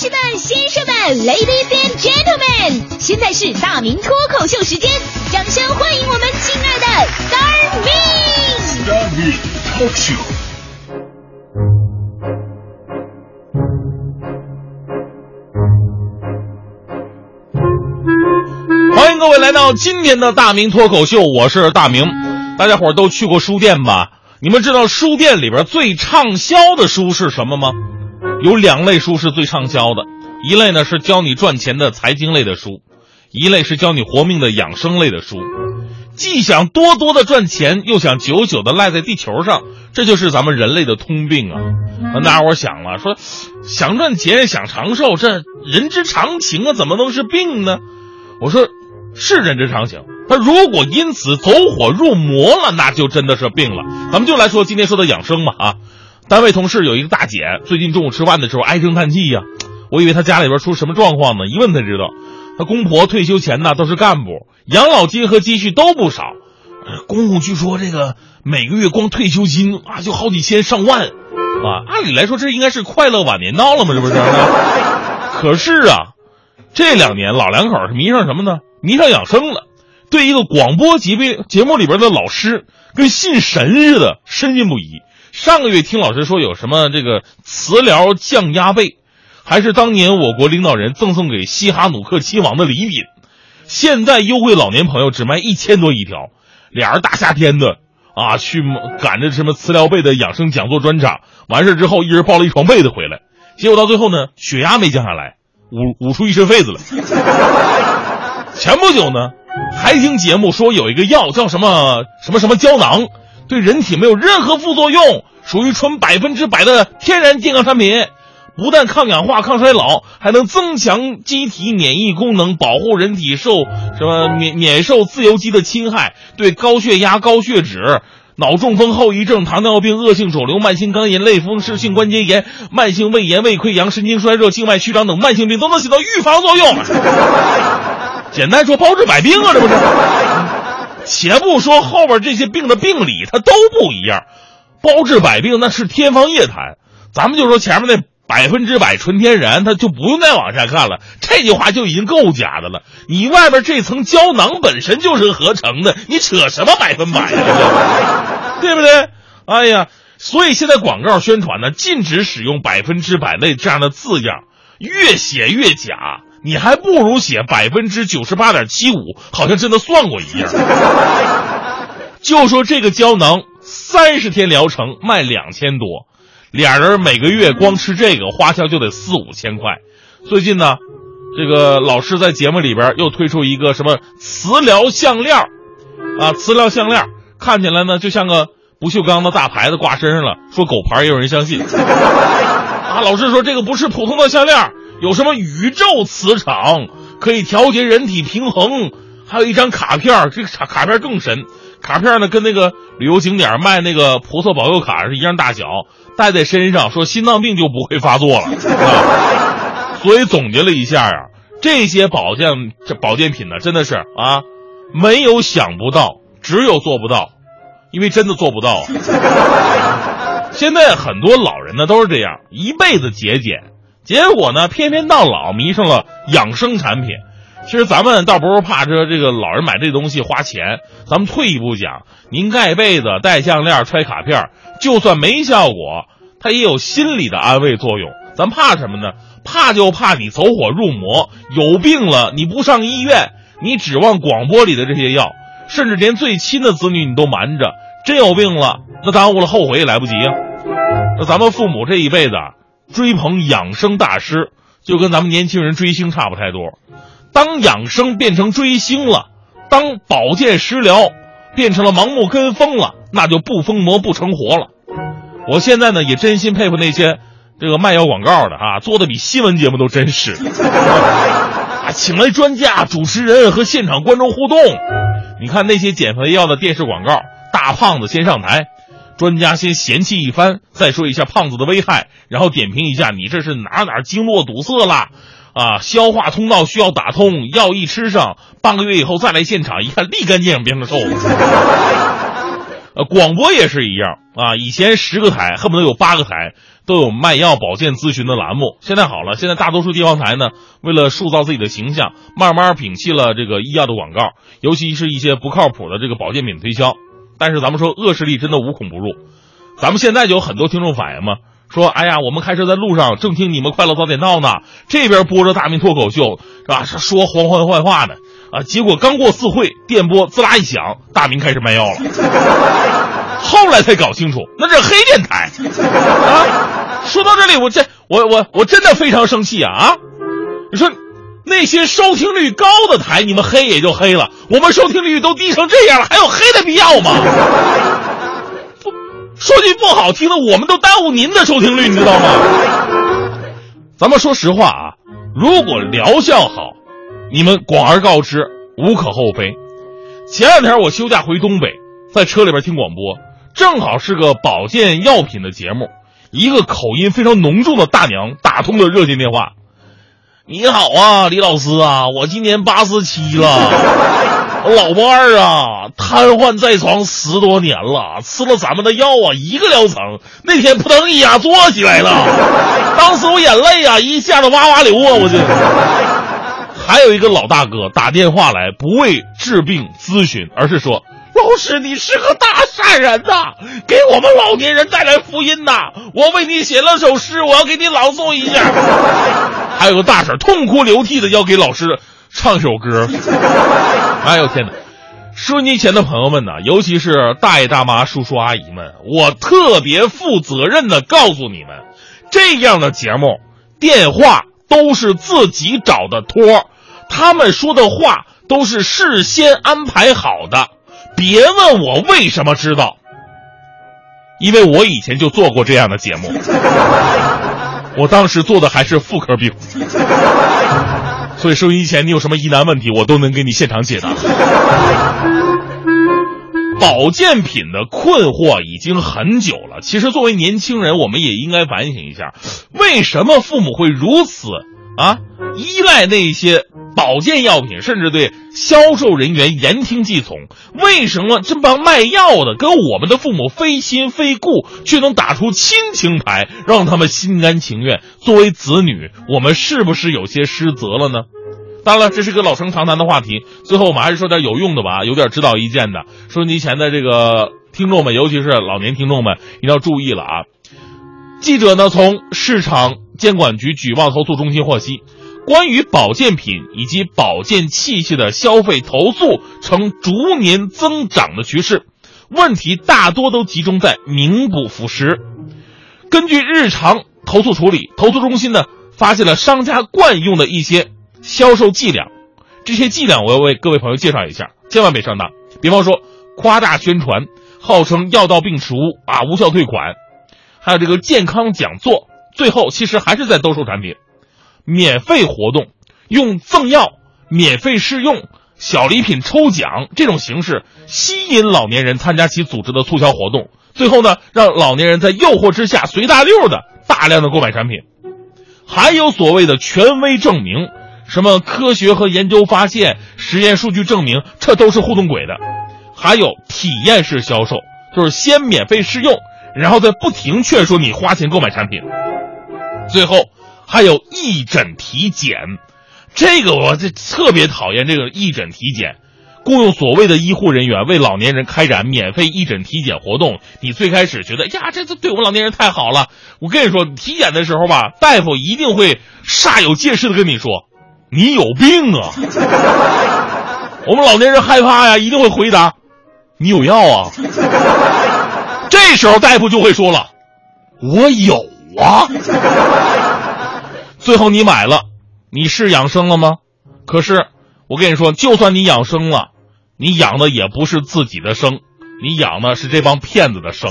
士们、先生们、Ladies and Gentlemen，现在是大明脱口秀时间，掌声欢迎我们亲爱的 Star Me！Star Me Talk Show。欢迎各位来到今天的大明脱口秀，我是大明。大家伙儿都去过书店吧？你们知道书店里边最畅销的书是什么吗？有两类书是最畅销的，一类呢是教你赚钱的财经类的书，一类是教你活命的养生类的书。既想多多的赚钱，又想久久的赖在地球上，这就是咱们人类的通病啊！那大伙儿想了，说想赚钱，想长寿，这人之常情啊，怎么能是病呢？我说是人之常情，他如果因此走火入魔了，那就真的是病了。咱们就来说今天说的养生吧啊！单位同事有一个大姐，最近中午吃饭的时候唉声叹气呀、我以为她家里边出什么状况呢，一问才知道，她公婆退休前呢都是干部，养老金和积蓄都不少。公公据说这个每个月光退休金啊就好几千上万，啊，按理来说这应该是快乐晚年到了嘛，这不是？可是啊，这两年老两口是迷上什么呢？迷上养生了，对一个广播节目节目里边的老师跟信神似的深信不疑。上个月听老师说有什么这个磁疗降压被，还是当年我国领导人赠送给西哈努克亲王的礼品，现在优惠老年朋友只卖一千多一条。俩人大夏天的啊，去赶着什么磁疗被的养生讲座专场，完事之后一人抱了一床被子回来，结果到最后呢，血压没降下来，捂 捂出一身痱子来。前不久呢，还听节目说有一个药叫什么什么什么胶囊，对人体没有任何副作用，属于纯百分之百的天然健康产品。不但抗氧化、抗衰老，还能增强机体免疫功能，保护人体受什么免免受自由基的侵害，对高血压、高血脂、脑中风后遗症、糖尿病、恶性肿瘤、慢性肝炎、类风湿性关节炎、慢性胃炎、胃溃疡、神经衰弱、静脉曲张等慢性病都能起到预防作用。简单说，包治百病啊，这不是？且不说后边这些病的病理，它都不一样，包治百病那是天方夜谭。咱们就说前面那。百分之百纯天然，它就不用再往下看了。这句话就已经够假的了。你外边这层胶囊本身就是合成的，你扯什么百分百呀？对不对？哎呀，所以现在广告宣传呢，禁止使用“百分之百”类这样的字样，越写越假。你还不如写百分之九十八点七五，好像真的算过一样。就说这个胶囊，三十天疗程卖两千多。俩人每个月光吃这个花销就得四五千块。最近呢，这个老师在节目里边又推出一个什么磁疗项链啊，磁疗项链看起来呢就像个不锈钢的大牌子挂身上了，说狗牌也有人相信。啊，老师说这个不是普通的项链，有什么宇宙磁场可以调节人体平衡，还有一张卡片，这个卡卡片更神。卡片呢，跟那个旅游景点卖那个菩萨保佑卡是一样大小，戴在身上，说心脏病就不会发作了。啊、所以总结了一下啊，这些保健这保健品呢，真的是啊，没有想不到，只有做不到，因为真的做不到啊。现在很多老人呢都是这样，一辈子节俭，结果呢，偏偏到老迷上了养生产品。其实咱们倒不是怕这这个老人买这东西花钱，咱们退一步讲，您盖被子、戴项链、揣卡片，就算没效果，它也有心理的安慰作用。咱怕什么呢？怕就怕你走火入魔，有病了你不上医院，你指望广播里的这些药，甚至连最亲的子女你都瞒着，真有病了，那耽误了后悔也来不及呀、那咱们父母这一辈子追捧养生大师，就跟咱们年轻人追星差不太多。当养生变成追星了，当保健食疗变成了盲目跟风了，那就不疯魔不成活了。我现在呢也真心佩服那些这个卖药广告的啊，做的比新闻节目都真实。啊，请来专家、主持人和现场观众互动。你看那些减肥药的电视广告，大胖子先上台，专家先嫌弃一番，再说一下胖子的危害，然后点评一下你这是哪哪经络堵塞了。啊，消化通道需要打通，药一吃上，半个月以后再来现场一看，立竿见影变成瘦子。呃，广播也是一样啊，以前十个台恨不得有八个台，都有卖药保健咨询的栏目。现在好了，现在大多数地方台呢，为了塑造自己的形象，慢慢摒弃了这个医药的广告，尤其是一些不靠谱的这个保健品推销。但是咱们说恶势力真的无孔不入，咱们现在就有很多听众反映嘛，说哎呀，我们开车在路上正听你们快乐早点到呢，这边播着大明脱口秀是吧？说黄欢坏话呢啊，结果刚过四会，电波滋啦一响，大明开始卖药了，后来才搞清楚那是黑电台啊。说到这里，我这我我我真的非常生气啊啊！你说。那些收听率高的台，你们黑也就黑了。我们收听率都低成这样了，还有黑的必要吗？说句不好听的，我们都耽误您的收听率，你知道吗？咱们说实话啊，如果疗效好，你们广而告之，无可厚非。前两天我休假回东北，在车里边听广播，正好是个保健药品的节目，一个口音非常浓重的大娘打通了热线电话。你好啊，李老师啊，我今年八十七了，老伴儿啊瘫痪在床十多年了，吃了咱们的药啊，一个疗程，那天扑腾一下坐起来了，当时我眼泪啊一下子哇哇流啊，我就。还有一个老大哥打电话来，不为治病咨询，而是说。老师，你是个大善人呐，给我们老年人带来福音呐！我为你写了首诗，我要给你朗诵一下。还有个大婶痛哭流涕的要给老师唱首歌。哎呦天哪！收音机前的朋友们呢，尤其是大爷大妈、叔叔阿姨们，我特别负责任的告诉你们，这样的节目电话都是自己找的托，他们说的话都是事先安排好的。别问我为什么知道，因为我以前就做过这样的节目，我当时做的还是妇科病，所以收音机前你有什么疑难问题，我都能给你现场解答。保健品的困惑已经很久了，其实作为年轻人，我们也应该反省一下，为什么父母会如此啊依赖那些。保健药品，甚至对销售人员言听计从。为什么这帮卖药的跟我们的父母非亲非故，却能打出亲情牌，让他们心甘情愿？作为子女，我们是不是有些失责了呢？当然了，这是个老生常谈的话题。最后，我们还是说点有用的吧，有点指导意见的。收音机前的这个听众们，尤其是老年听众们，一定要注意了啊！记者呢，从市场监管局举报投诉中心获悉。关于保健品以及保健器械的消费投诉呈逐年增长的趋势，问题大多都集中在名不副实。根据日常投诉处理，投诉中心呢发现了商家惯用的一些销售伎俩，这些伎俩我要为各位朋友介绍一下，千万别上当。比方说夸大宣传，号称药到病除啊，无效退款，还有这个健康讲座，最后其实还是在兜售产品。免费活动，用赠药、免费试用、小礼品抽奖这种形式吸引老年人参加其组织的促销活动，最后呢，让老年人在诱惑之下随大溜的大量的购买产品。还有所谓的权威证明，什么科学和研究发现、实验数据证明，这都是互动鬼的。还有体验式销售，就是先免费试用，然后再不停劝说你花钱购买产品，最后。还有义诊体检，这个我这特别讨厌这个义诊体检，雇佣所谓的医护人员为老年人开展免费义诊体检活动。你最开始觉得呀，这这对我们老年人太好了。我跟你说，体检的时候吧，大夫一定会煞有介事的跟你说：“你有病啊！” 我们老年人害怕呀，一定会回答：“你有药啊！” 这时候大夫就会说了：“我有啊。”最后你买了，你是养生了吗？可是我跟你说，就算你养生了，你养的也不是自己的生，你养的是这帮骗子的生。